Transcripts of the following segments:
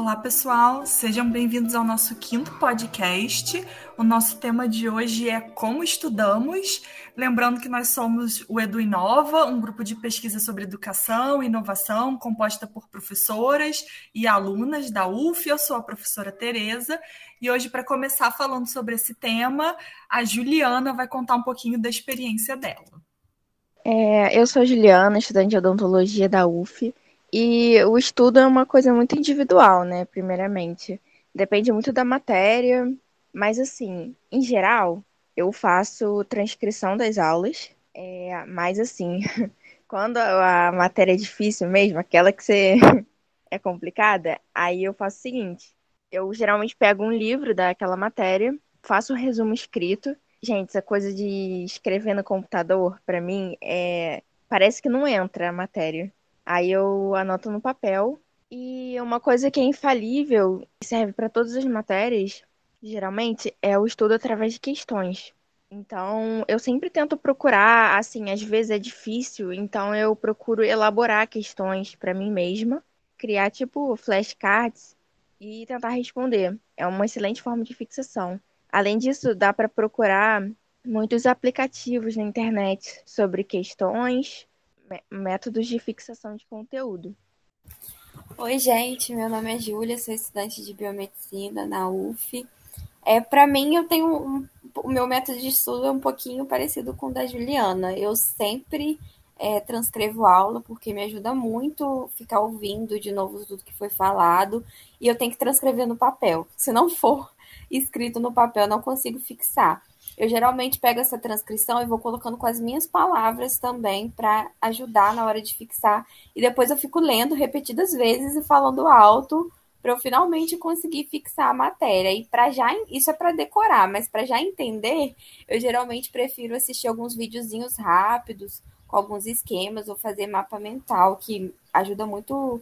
Olá, pessoal, sejam bem-vindos ao nosso quinto podcast. O nosso tema de hoje é Como Estudamos. Lembrando que nós somos o Edu Inova, um grupo de pesquisa sobre educação e inovação composta por professoras e alunas da UF. Eu sou a professora Tereza e hoje, para começar falando sobre esse tema, a Juliana vai contar um pouquinho da experiência dela. É, eu sou a Juliana, estudante de odontologia da UF. E o estudo é uma coisa muito individual, né? Primeiramente. Depende muito da matéria, mas assim, em geral, eu faço transcrição das aulas, é, mas assim, quando a matéria é difícil mesmo, aquela que você é complicada, aí eu faço o seguinte: eu geralmente pego um livro daquela matéria, faço um resumo escrito. Gente, essa coisa de escrever no computador, para mim, é parece que não entra a matéria. Aí eu anoto no papel. E uma coisa que é infalível, serve para todas as matérias, geralmente, é o estudo através de questões. Então, eu sempre tento procurar, assim, às vezes é difícil, então eu procuro elaborar questões para mim mesma, criar tipo flashcards e tentar responder. É uma excelente forma de fixação. Além disso, dá para procurar muitos aplicativos na internet sobre questões métodos de fixação de conteúdo. Oi, gente, meu nome é Júlia, sou estudante de biomedicina na UF. É, para mim, eu tenho um, o meu método de estudo é um pouquinho parecido com o da Juliana. Eu sempre é, transcrevo aula porque me ajuda muito ficar ouvindo de novo tudo que foi falado e eu tenho que transcrever no papel. Se não for escrito no papel, eu não consigo fixar. Eu geralmente pego essa transcrição e vou colocando com as minhas palavras também para ajudar na hora de fixar. E depois eu fico lendo repetidas vezes e falando alto para eu finalmente conseguir fixar a matéria. E para já isso é para decorar, mas para já entender, eu geralmente prefiro assistir alguns videozinhos rápidos com alguns esquemas ou fazer mapa mental que ajuda muito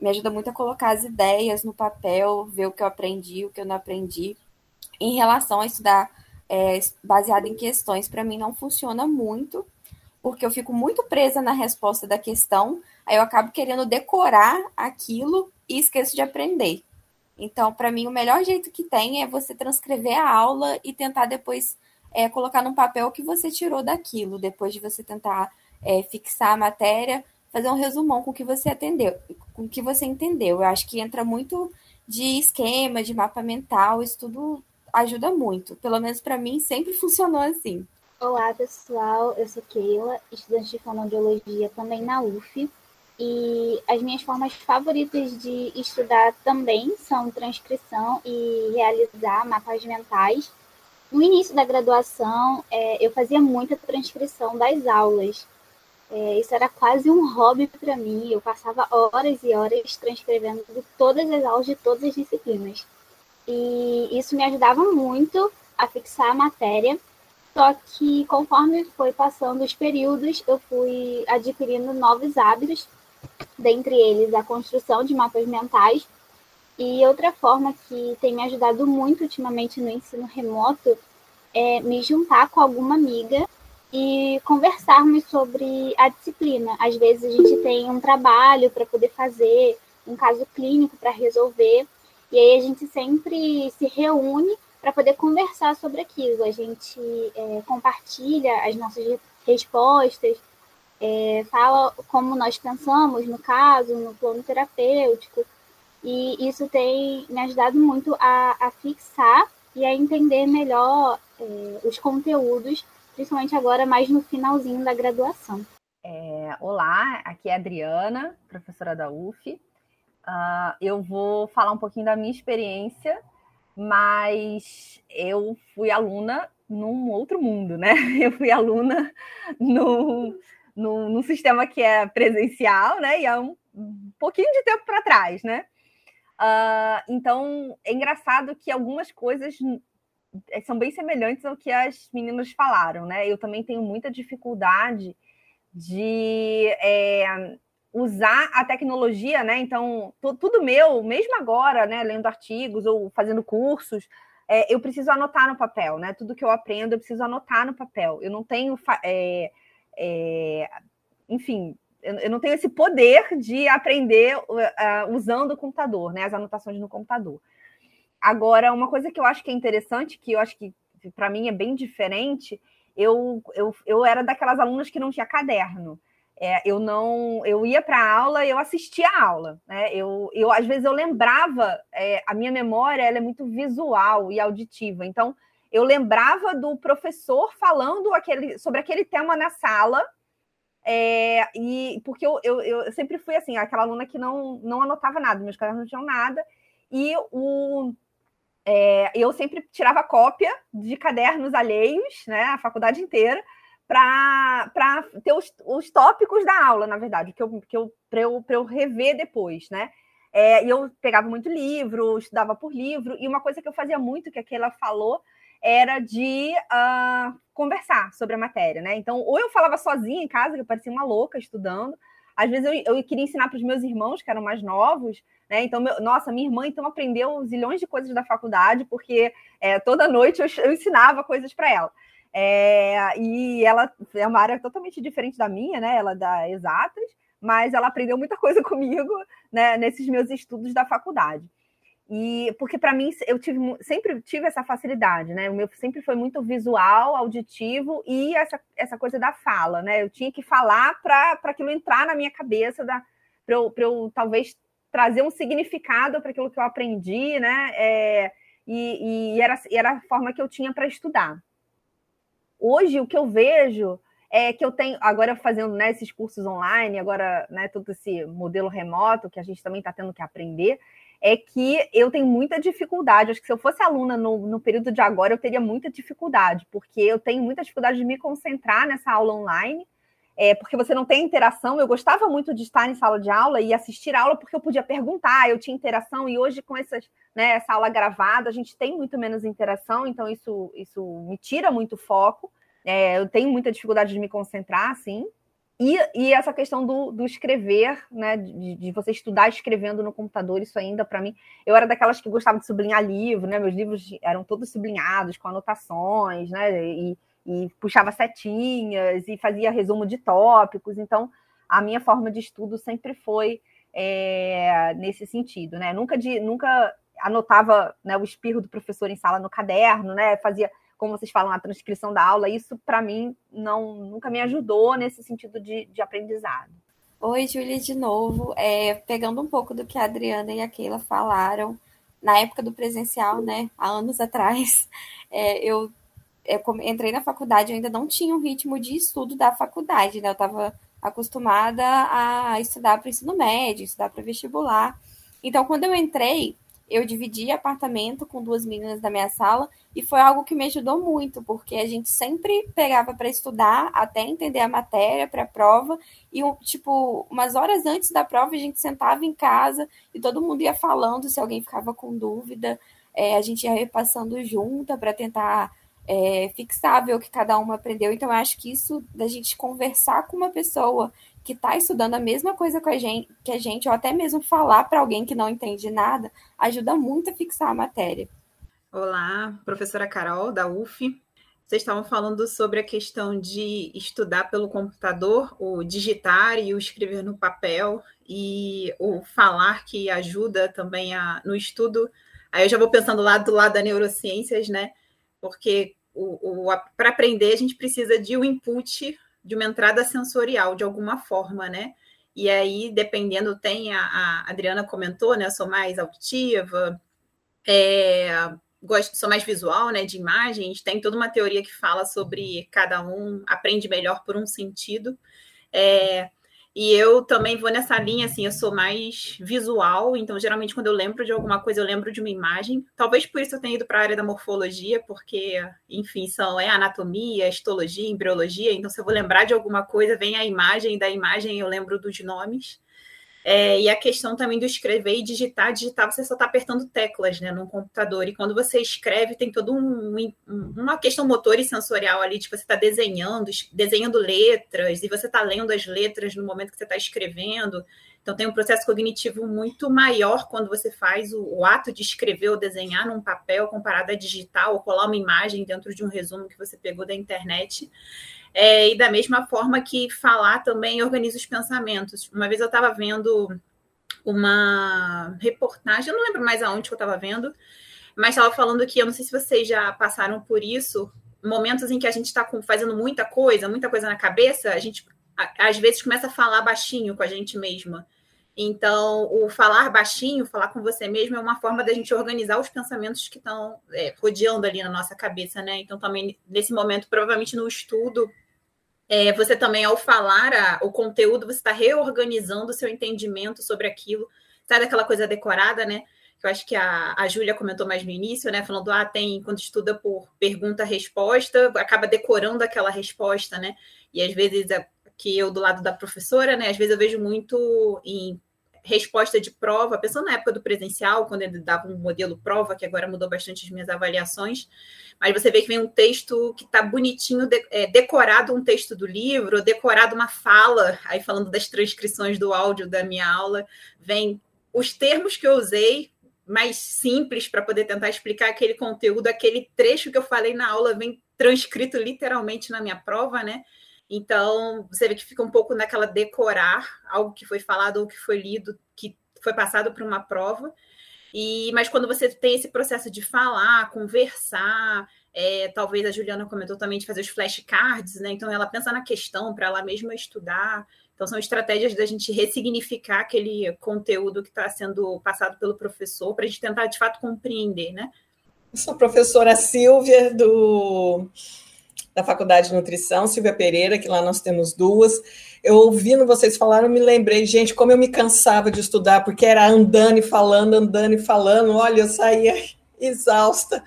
me ajuda muito a colocar as ideias no papel, ver o que eu aprendi, o que eu não aprendi. Em relação a estudar é, baseado em questões, para mim não funciona muito, porque eu fico muito presa na resposta da questão, aí eu acabo querendo decorar aquilo e esqueço de aprender. Então, para mim, o melhor jeito que tem é você transcrever a aula e tentar depois é, colocar no papel o que você tirou daquilo, depois de você tentar é, fixar a matéria, fazer um resumão com o que você atendeu, com o que você entendeu. Eu acho que entra muito de esquema, de mapa mental, isso tudo ajuda muito. Pelo menos para mim sempre funcionou assim. Olá, pessoal. Eu sou Keila, estudante de fonoaudiologia também na UF. E as minhas formas favoritas de estudar também são transcrição e realizar mapas mentais. No início da graduação, é, eu fazia muita transcrição das aulas. É, isso era quase um hobby para mim. Eu passava horas e horas transcrevendo todas as aulas de todas as disciplinas e isso me ajudava muito a fixar a matéria. Só que conforme foi passando os períodos, eu fui adquirindo novos hábitos, dentre eles a construção de mapas mentais. E outra forma que tem me ajudado muito ultimamente no ensino remoto é me juntar com alguma amiga e conversarmos sobre a disciplina. Às vezes a gente tem um trabalho para poder fazer, um caso clínico para resolver, e aí a gente sempre se reúne para poder conversar sobre aquilo. A gente é, compartilha as nossas respostas, é, fala como nós pensamos no caso, no plano terapêutico. E isso tem me ajudado muito a, a fixar e a entender melhor é, os conteúdos, principalmente agora mais no finalzinho da graduação. É, olá, aqui é a Adriana, professora da UF. Uh, eu vou falar um pouquinho da minha experiência, mas eu fui aluna num outro mundo, né? Eu fui aluna no, no, sistema que é presencial, né? E há um, um pouquinho de tempo para trás, né? Uh, então, é engraçado que algumas coisas são bem semelhantes ao que as meninas falaram, né? Eu também tenho muita dificuldade de é, usar a tecnologia, né? Então, tudo meu, mesmo agora, né, lendo artigos ou fazendo cursos, é, eu preciso anotar no papel, né? Tudo que eu aprendo, eu preciso anotar no papel. Eu não tenho, é, é, enfim, eu não tenho esse poder de aprender uh, usando o computador, né? As anotações no computador. Agora, uma coisa que eu acho que é interessante, que eu acho que para mim é bem diferente, eu, eu, eu era daquelas alunas que não tinha caderno. É, eu não, eu ia para a aula, eu assistia a aula, né? Eu, eu às vezes eu lembrava, é, a minha memória ela é muito visual e auditiva, então eu lembrava do professor falando aquele, sobre aquele tema na sala, é, e porque eu, eu, eu, sempre fui assim, aquela aluna que não, não anotava nada, meus cadernos não tinham nada, e o, é, eu sempre tirava cópia de cadernos alheios, né, a faculdade inteira, para ter os, os tópicos da aula, na verdade, que eu, que eu, para eu, eu rever depois, né? É, e eu pegava muito livro, estudava por livro, e uma coisa que eu fazia muito, que aquela falou, era de uh, conversar sobre a matéria, né? Então, ou eu falava sozinha em casa, que eu parecia uma louca estudando, às vezes eu, eu queria ensinar para os meus irmãos, que eram mais novos, né? Então, meu, nossa, minha irmã então aprendeu zilhões de coisas da faculdade, porque é, toda noite eu, eu ensinava coisas para ela. É, e ela é uma área totalmente diferente da minha, né? Ela é da exatas, mas ela aprendeu muita coisa comigo né, nesses meus estudos da faculdade. E porque para mim eu tive, sempre tive essa facilidade, né? O meu sempre foi muito visual, auditivo e essa, essa coisa da fala, né? Eu tinha que falar para aquilo entrar na minha cabeça, para eu, eu talvez trazer um significado para aquilo que eu aprendi, né? É, e, e era, era a forma que eu tinha para estudar. Hoje, o que eu vejo é que eu tenho, agora fazendo né, esses cursos online, agora né, todo esse modelo remoto que a gente também está tendo que aprender, é que eu tenho muita dificuldade. Acho que se eu fosse aluna no, no período de agora, eu teria muita dificuldade, porque eu tenho muita dificuldade de me concentrar nessa aula online, é, porque você não tem interação. Eu gostava muito de estar em sala de aula e assistir aula, porque eu podia perguntar, eu tinha interação, e hoje, com essas, né, essa aula gravada, a gente tem muito menos interação, então isso, isso me tira muito foco. É, eu tenho muita dificuldade de me concentrar, assim. E, e essa questão do, do escrever, né, de, de, você estudar escrevendo no computador, isso ainda para mim. Eu era daquelas que gostava de sublinhar livro, né? Meus livros eram todos sublinhados, com anotações, né? E, e puxava setinhas e fazia resumo de tópicos. Então, a minha forma de estudo sempre foi é, nesse sentido, né? Nunca de, nunca anotava né, o espirro do professor em sala no caderno, né? Fazia como vocês falam, a transcrição da aula, isso para mim não nunca me ajudou nesse sentido de, de aprendizado. Oi, Júlia, de novo. É, pegando um pouco do que a Adriana e a Keila falaram, na época do presencial, né, há anos atrás, é, eu, eu, entrei na faculdade, eu ainda não tinha um ritmo de estudo da faculdade, né, eu estava acostumada a estudar para ensino médio, estudar para vestibular. Então, quando eu entrei, eu dividi apartamento com duas meninas da minha sala e foi algo que me ajudou muito, porque a gente sempre pegava para estudar até entender a matéria para a prova e tipo, umas horas antes da prova a gente sentava em casa e todo mundo ia falando se alguém ficava com dúvida, é, a gente ia repassando junta para tentar é, o que cada uma aprendeu. Então, eu acho que isso da gente conversar com uma pessoa que está estudando a mesma coisa a gente, que a gente, ou até mesmo falar para alguém que não entende nada, ajuda muito a fixar a matéria. Olá, professora Carol, da UF. Vocês estavam falando sobre a questão de estudar pelo computador, o digitar e o escrever no papel, e o falar que ajuda também a, no estudo. Aí eu já vou pensando lá do lado da neurociências, né? Porque para aprender a gente precisa de um input de uma entrada sensorial de alguma forma, né? E aí, dependendo, tem a, a Adriana comentou, né? Eu sou mais auditiva, é, gosto, sou mais visual, né? De imagens, tem toda uma teoria que fala sobre cada um aprende melhor por um sentido. É, e eu também vou nessa linha, assim, eu sou mais visual, então geralmente quando eu lembro de alguma coisa, eu lembro de uma imagem. Talvez por isso eu tenha ido para a área da morfologia, porque, enfim, são é anatomia, histologia, embriologia, então se eu vou lembrar de alguma coisa, vem a imagem, da imagem eu lembro dos nomes. É, e a questão também do escrever e digitar, digitar você só está apertando teclas né, no computador. E quando você escreve, tem toda um, uma questão motor e sensorial ali, tipo, você está desenhando, desenhando letras, e você está lendo as letras no momento que você está escrevendo. Então, tem um processo cognitivo muito maior quando você faz o, o, ato de escrever ou desenhar num papel comparado a digital ou colar uma imagem dentro de um resumo que você pegou da internet. É, e da mesma forma que falar também organiza os pensamentos. Uma vez eu estava vendo uma reportagem, eu não lembro mais aonde que eu estava vendo, mas estava falando que eu não sei se vocês já passaram por isso, momentos em que a gente está fazendo muita coisa, muita coisa na cabeça, a gente às vezes começa a falar baixinho com a gente mesma. Então, o falar baixinho, falar com você mesmo, é uma forma da gente organizar os pensamentos que estão é, rodeando ali na nossa cabeça, né? Então, também nesse momento, provavelmente no estudo, é, você também, ao falar a, o conteúdo, você está reorganizando o seu entendimento sobre aquilo. Sai daquela coisa decorada, né? que eu acho que a, a Júlia comentou mais no início, né? Falando, ah, tem, quando estuda por pergunta-resposta, acaba decorando aquela resposta, né? E às vezes, é, que eu do lado da professora, né? Às vezes eu vejo muito em resposta de prova, pensando na época do presencial, quando ele dava um modelo prova, que agora mudou bastante as minhas avaliações, mas você vê que vem um texto que está bonitinho, de, é, decorado um texto do livro, decorado uma fala, aí falando das transcrições do áudio da minha aula, vem os termos que eu usei, mais simples para poder tentar explicar aquele conteúdo, aquele trecho que eu falei na aula vem transcrito literalmente na minha prova, né? Então, você vê que fica um pouco naquela decorar algo que foi falado ou que foi lido, que foi passado para uma prova. E, mas quando você tem esse processo de falar, conversar, é, talvez a Juliana comentou também de fazer os flashcards, né? Então ela pensa na questão para ela mesma estudar. Então, são estratégias da gente ressignificar aquele conteúdo que está sendo passado pelo professor, para a gente tentar, de fato, compreender, né? Eu sou a professora Silvia, do, da Faculdade de Nutrição, Silvia Pereira, que lá nós temos duas. Eu ouvindo vocês falaram, me lembrei, gente, como eu me cansava de estudar, porque era andando e falando, andando e falando. Olha, eu saía exausta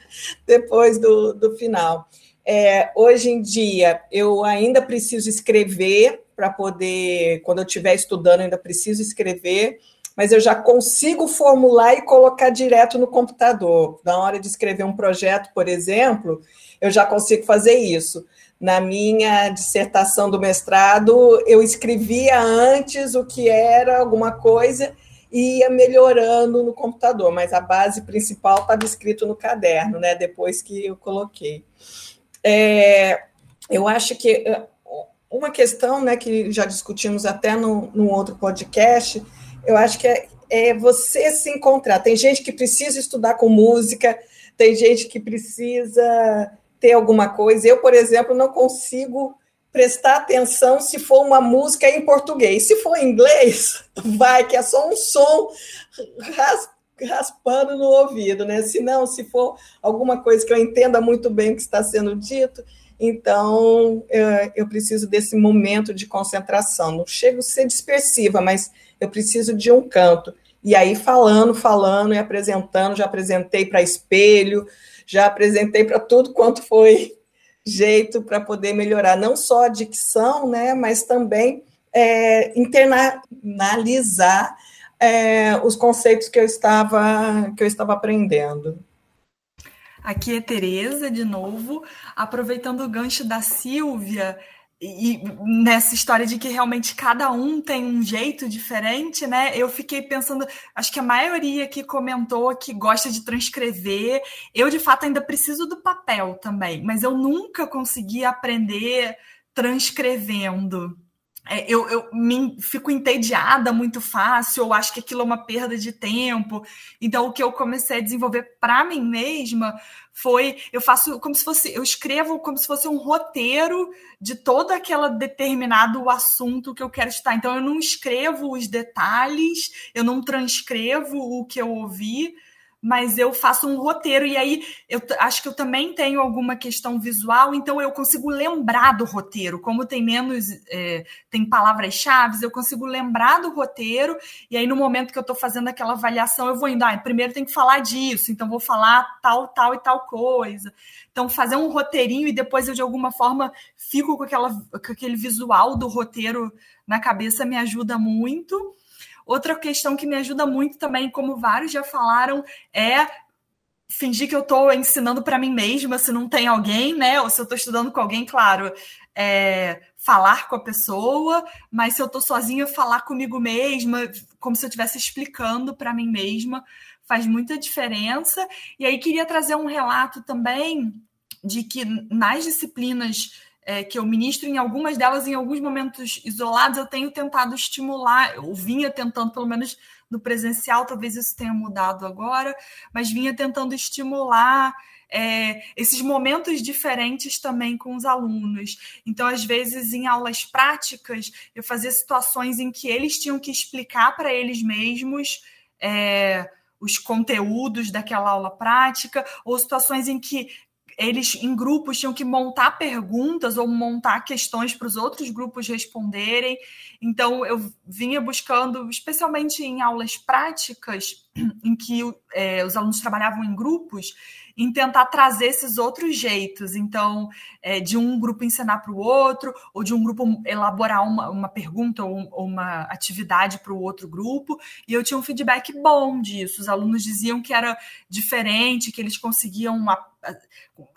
depois do, do final. É, hoje em dia, eu ainda preciso escrever para poder, quando eu estiver estudando, ainda preciso escrever, mas eu já consigo formular e colocar direto no computador. Na hora de escrever um projeto, por exemplo, eu já consigo fazer isso. Na minha dissertação do mestrado, eu escrevia antes o que era alguma coisa e ia melhorando no computador, mas a base principal estava escrito no caderno, né? Depois que eu coloquei. É, eu acho que uma questão né, que já discutimos até no, num outro podcast, eu acho que é, é você se encontrar. Tem gente que precisa estudar com música, tem gente que precisa ter alguma coisa. Eu, por exemplo, não consigo prestar atenção se for uma música em português. Se for em inglês, vai, que é só um som raspando no ouvido, né? Se não, se for alguma coisa que eu entenda muito bem o que está sendo dito, então, eu, preciso desse momento de concentração. Não chego a ser dispersiva, mas eu preciso de um canto. E aí, falando, falando e apresentando, já apresentei para espelho, já apresentei para tudo quanto foi jeito para poder melhorar não só a dicção, né, mas também é, internalizar é, os conceitos que eu estava que eu estava aprendendo. Aqui é Tereza de novo, aproveitando o gancho da Silvia e nessa história de que realmente cada um tem um jeito diferente, né? Eu fiquei pensando, acho que a maioria que comentou que gosta de transcrever, eu de fato ainda preciso do papel também, mas eu nunca consegui aprender transcrevendo. É, eu, eu me, fico entediada muito fácil, eu acho que aquilo é uma perda de tempo. Então, o que eu comecei a desenvolver para mim mesma foi eu faço como se fosse, eu escrevo como se fosse um roteiro de todo aquele determinado assunto que eu quero estar. Então, eu não escrevo os detalhes, eu não transcrevo o que eu ouvi, mas eu faço um roteiro e aí eu acho que eu também tenho alguma questão visual, então eu consigo lembrar do roteiro, como tem menos é, tem palavras-chave, eu consigo lembrar do roteiro e aí no momento que eu estou fazendo aquela avaliação eu vou indo, ah, primeiro tem que falar disso, então vou falar tal, tal e tal coisa. Então fazer um roteirinho e depois eu de alguma forma fico com aquela com aquele visual do roteiro na cabeça me ajuda muito. Outra questão que me ajuda muito também, como vários já falaram, é fingir que eu estou ensinando para mim mesma, se não tem alguém, né? Ou se eu estou estudando com alguém, claro. é, falar com a pessoa, mas se eu estou sozinha, falar comigo mesma, como se eu estivesse explicando para mim mesma, faz muita diferença. E aí queria trazer um relato também de que nas disciplinas é, que eu ministro, em algumas delas, em alguns momentos isolados, eu tenho tentado estimular, eu vinha tentando, pelo menos no presencial, talvez isso tenha mudado agora, mas vinha tentando estimular é, esses momentos diferentes também com os alunos. Então, às vezes, em aulas práticas, eu fazia situações em que eles tinham que explicar para eles mesmos. É, os conteúdos daquela aula prática, ou situações em que eles em grupos tinham que montar perguntas ou montar questões para os outros grupos responderem. Então, eu vinha buscando, especialmente em aulas práticas, em que é, os alunos trabalhavam em grupos, em tentar trazer esses outros jeitos. Então, é, de um grupo ensinar para o outro, ou de um grupo elaborar uma, uma pergunta ou, ou uma atividade para o outro grupo. E eu tinha um feedback bom disso. Os alunos diziam que era diferente, que eles conseguiam. Uma,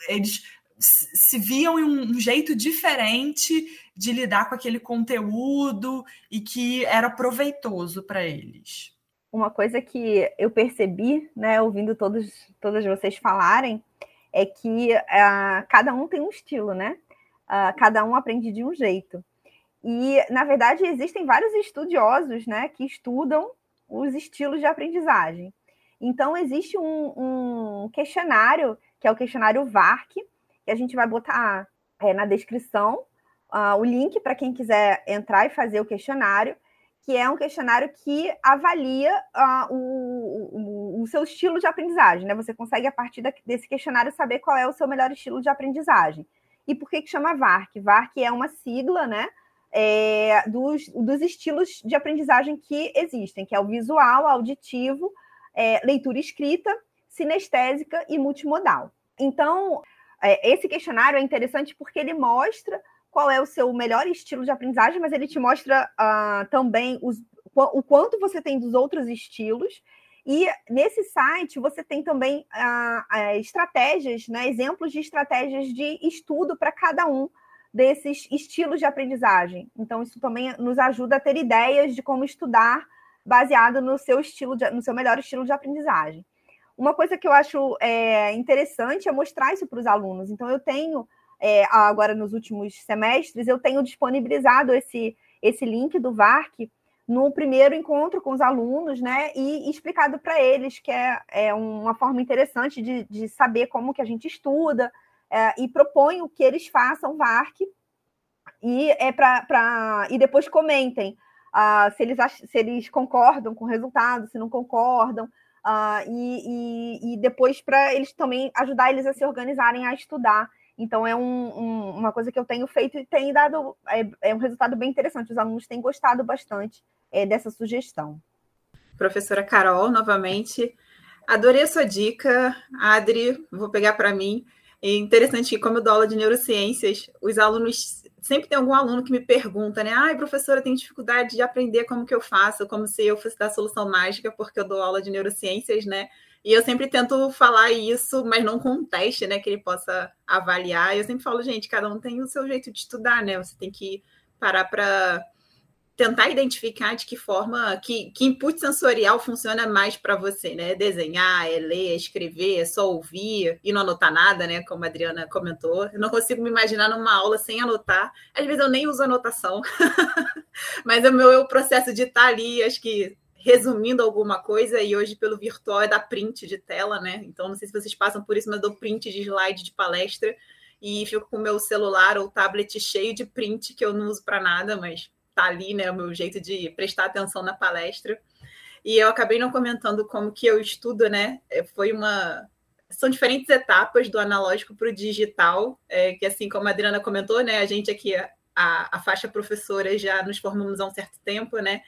eles se viam em um, jeito diferente de lidar com aquele conteúdo e que era proveitoso para eles uma coisa que eu percebi, né, ouvindo todos, todas vocês falarem, é que uh, cada um tem um estilo, né? Uh, cada um aprende de um jeito. E, na verdade, existem vários estudiosos né, que estudam os estilos de aprendizagem. Então, existe um, um questionário, que é o questionário VARC, que a gente vai botar é, na descrição uh, o link para quem quiser entrar e fazer o questionário que é um questionário que avalia uh, o, o, o, seu estilo de aprendizagem, né? Você consegue, a partir desse questionário, saber qual é o seu melhor estilo de aprendizagem. E por que, que chama VARC? VARC é uma sigla, né? É, dos, dos estilos de aprendizagem que existem, que é o visual, auditivo, é, leitura escrita, sinestésica e multimodal. Então, é, esse questionário é interessante porque ele mostra qual é o seu melhor estilo de aprendizagem, mas ele te mostra uh, também os, o quanto você tem dos outros estilos. E nesse site você tem também uh, estratégias, né, exemplos de estratégias de estudo para cada um desses estilos de aprendizagem. Então, isso também nos ajuda a ter ideias de como estudar baseado no seu estilo, de, no seu melhor estilo de aprendizagem. Uma coisa que eu acho é, interessante é mostrar isso para os alunos. Então, eu tenho é, agora nos últimos semestres, eu tenho disponibilizado esse, esse link do VARC no primeiro encontro com os alunos, né, e explicado para eles que é, é uma forma interessante de, de saber como que a gente estuda, é, e proponho que eles façam VARC e é para e depois comentem uh, se, eles se eles concordam com o resultado, se não concordam, uh, e, e, e depois para eles também ajudar eles a se organizarem a estudar então, é um, um, uma coisa que eu tenho feito e tem dado é, é, um resultado bem interessante. Os alunos têm gostado bastante é, dessa sugestão. Professora Carol, novamente, adorei a sua dica. Adri, vou pegar para mim. É interessante que, como eu dou aula de neurociências, os alunos. Sempre tem algum aluno que me pergunta, né? Ai, professora, eu tenho dificuldade de aprender como que eu faço, como se eu fosse dar a solução mágica, porque eu dou aula de neurociências, né? E eu sempre tento falar isso, mas não com um teste, né, que ele possa avaliar. Eu sempre falo, gente, cada um tem o seu jeito de estudar, né? Você tem que parar para tentar identificar de que forma, que, que input sensorial funciona mais para você, né? Desenhar, é ler, é escrever, é só ouvir e não anotar nada, né? Como a Adriana comentou. Eu não consigo me imaginar numa aula sem anotar. Às vezes eu nem uso anotação, mas o meu processo de estar ali, acho que resumindo alguma coisa, e hoje pelo virtual é da print de tela, né? Então, não sei se vocês passam por isso, mas eu dou print de slide de palestra e fico com o meu celular ou tablet cheio de print que eu não uso para nada, mas tá ali, né? O meu jeito de prestar atenção na palestra. E eu acabei não comentando como que eu estudo, né? É, foi uma. São diferentes etapas do analógico para o digital, é, que assim como a Adriana comentou, né? A gente aqui, a, a faixa professora, já nos formamos há um certo tempo, né?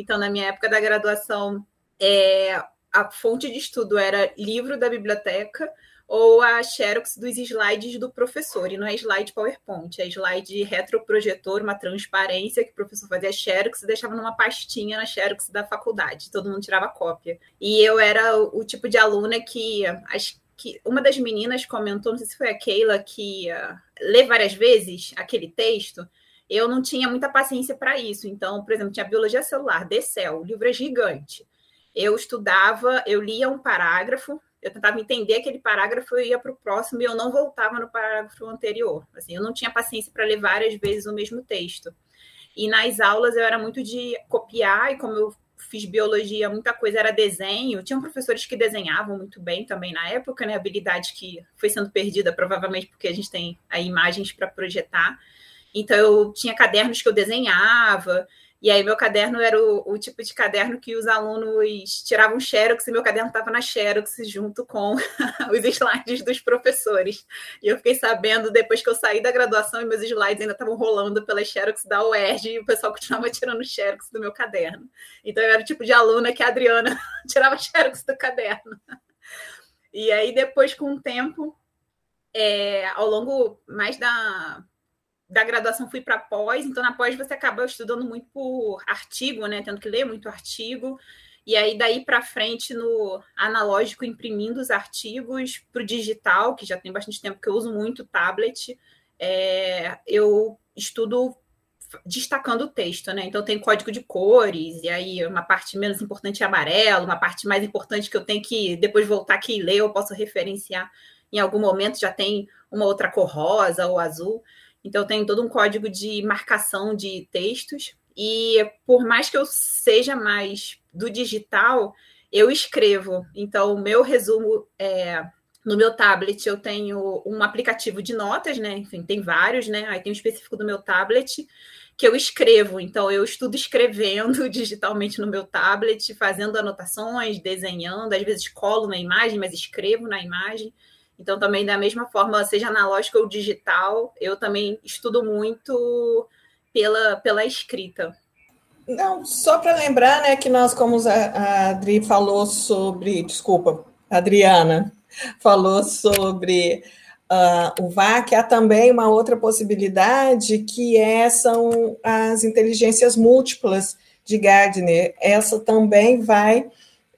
Então, na minha época da graduação, é, a fonte de estudo era livro da biblioteca ou a xerox dos slides do professor, e não é slide PowerPoint, é slide retroprojetor, uma transparência que o professor fazia xerox e deixava numa pastinha na xerox da faculdade, todo mundo tirava cópia. E eu era o, o tipo de aluna que as que uma das meninas comentou, não sei se foi a Keila, que uh, lê várias vezes aquele texto. Eu não tinha muita paciência para isso. Então, por exemplo, tinha Biologia Celular, Cell, o livro é gigante. Eu estudava, eu lia um parágrafo, eu tentava entender aquele parágrafo, eu ia para o próximo e eu não voltava no parágrafo anterior. Assim, eu não tinha paciência para ler várias vezes o mesmo texto. E nas aulas eu era muito de copiar, e como eu fiz biologia, muita coisa era desenho. Tinham professores que desenhavam muito bem também na época, né? Habilidade que foi sendo perdida, provavelmente porque a gente tem aí imagens para projetar. Então eu tinha cadernos que eu desenhava, e aí meu caderno era o, o, tipo de caderno que os alunos tiravam xerox e meu caderno estava na xerox junto com os slides dos professores. E eu fiquei sabendo depois que eu saí da graduação e meus slides ainda estavam rolando pela xerox da UERJ e o pessoal continuava tirando xerox do meu caderno. Então eu era o tipo de aluna que a Adriana tirava xerox do caderno. E aí depois com o tempo, é, ao longo mais da da graduação fui para pós, então na pós você acaba estudando muito por artigo, né? Tendo que ler muito artigo. E aí, daí para frente, no analógico, imprimindo os artigos para o digital, que já tem bastante tempo que eu uso muito tablet, é, eu estudo destacando o texto, né? Então tem código de cores, e aí uma parte menos importante é amarelo, uma parte mais importante que eu tenho que depois voltar aqui e ler, eu posso referenciar em algum momento, já tem uma outra cor rosa ou azul. Então, tem todo um código de marcação de textos. E por mais que eu seja mais do digital, eu escrevo. Então, o meu resumo é. No meu tablet eu tenho um aplicativo de notas, né? Enfim, tem vários, né? Aí tem um específico do meu tablet que eu escrevo. Então, eu estudo escrevendo digitalmente no meu tablet, fazendo anotações, desenhando, às vezes colo na imagem, mas escrevo na imagem. Então, também da mesma forma, seja analógico ou digital, eu também estudo muito pela, pela escrita. Não, só para lembrar, né, que nós, como a Adri falou sobre, desculpa, Adriana falou sobre uh, o VAC, há também uma outra possibilidade que é, são as inteligências múltiplas de Gardner. Essa também vai,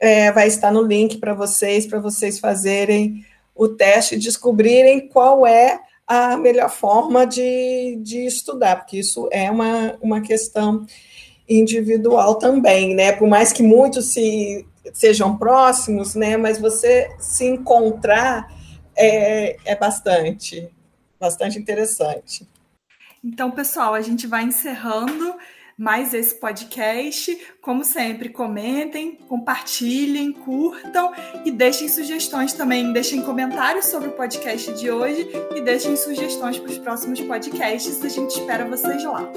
é, vai estar no link para vocês, para vocês fazerem o teste e descobrirem qual é a melhor forma de, de estudar, porque isso é uma, uma questão individual também, né? Por mais que muitos se sejam próximos, né? Mas você se encontrar é, é bastante, bastante interessante. Então, pessoal, a gente vai encerrando mais esse podcast. Como sempre, comentem, compartilhem, curtam e deixem sugestões também. Deixem comentários sobre o podcast de hoje e deixem sugestões para os próximos podcasts. A gente espera vocês lá.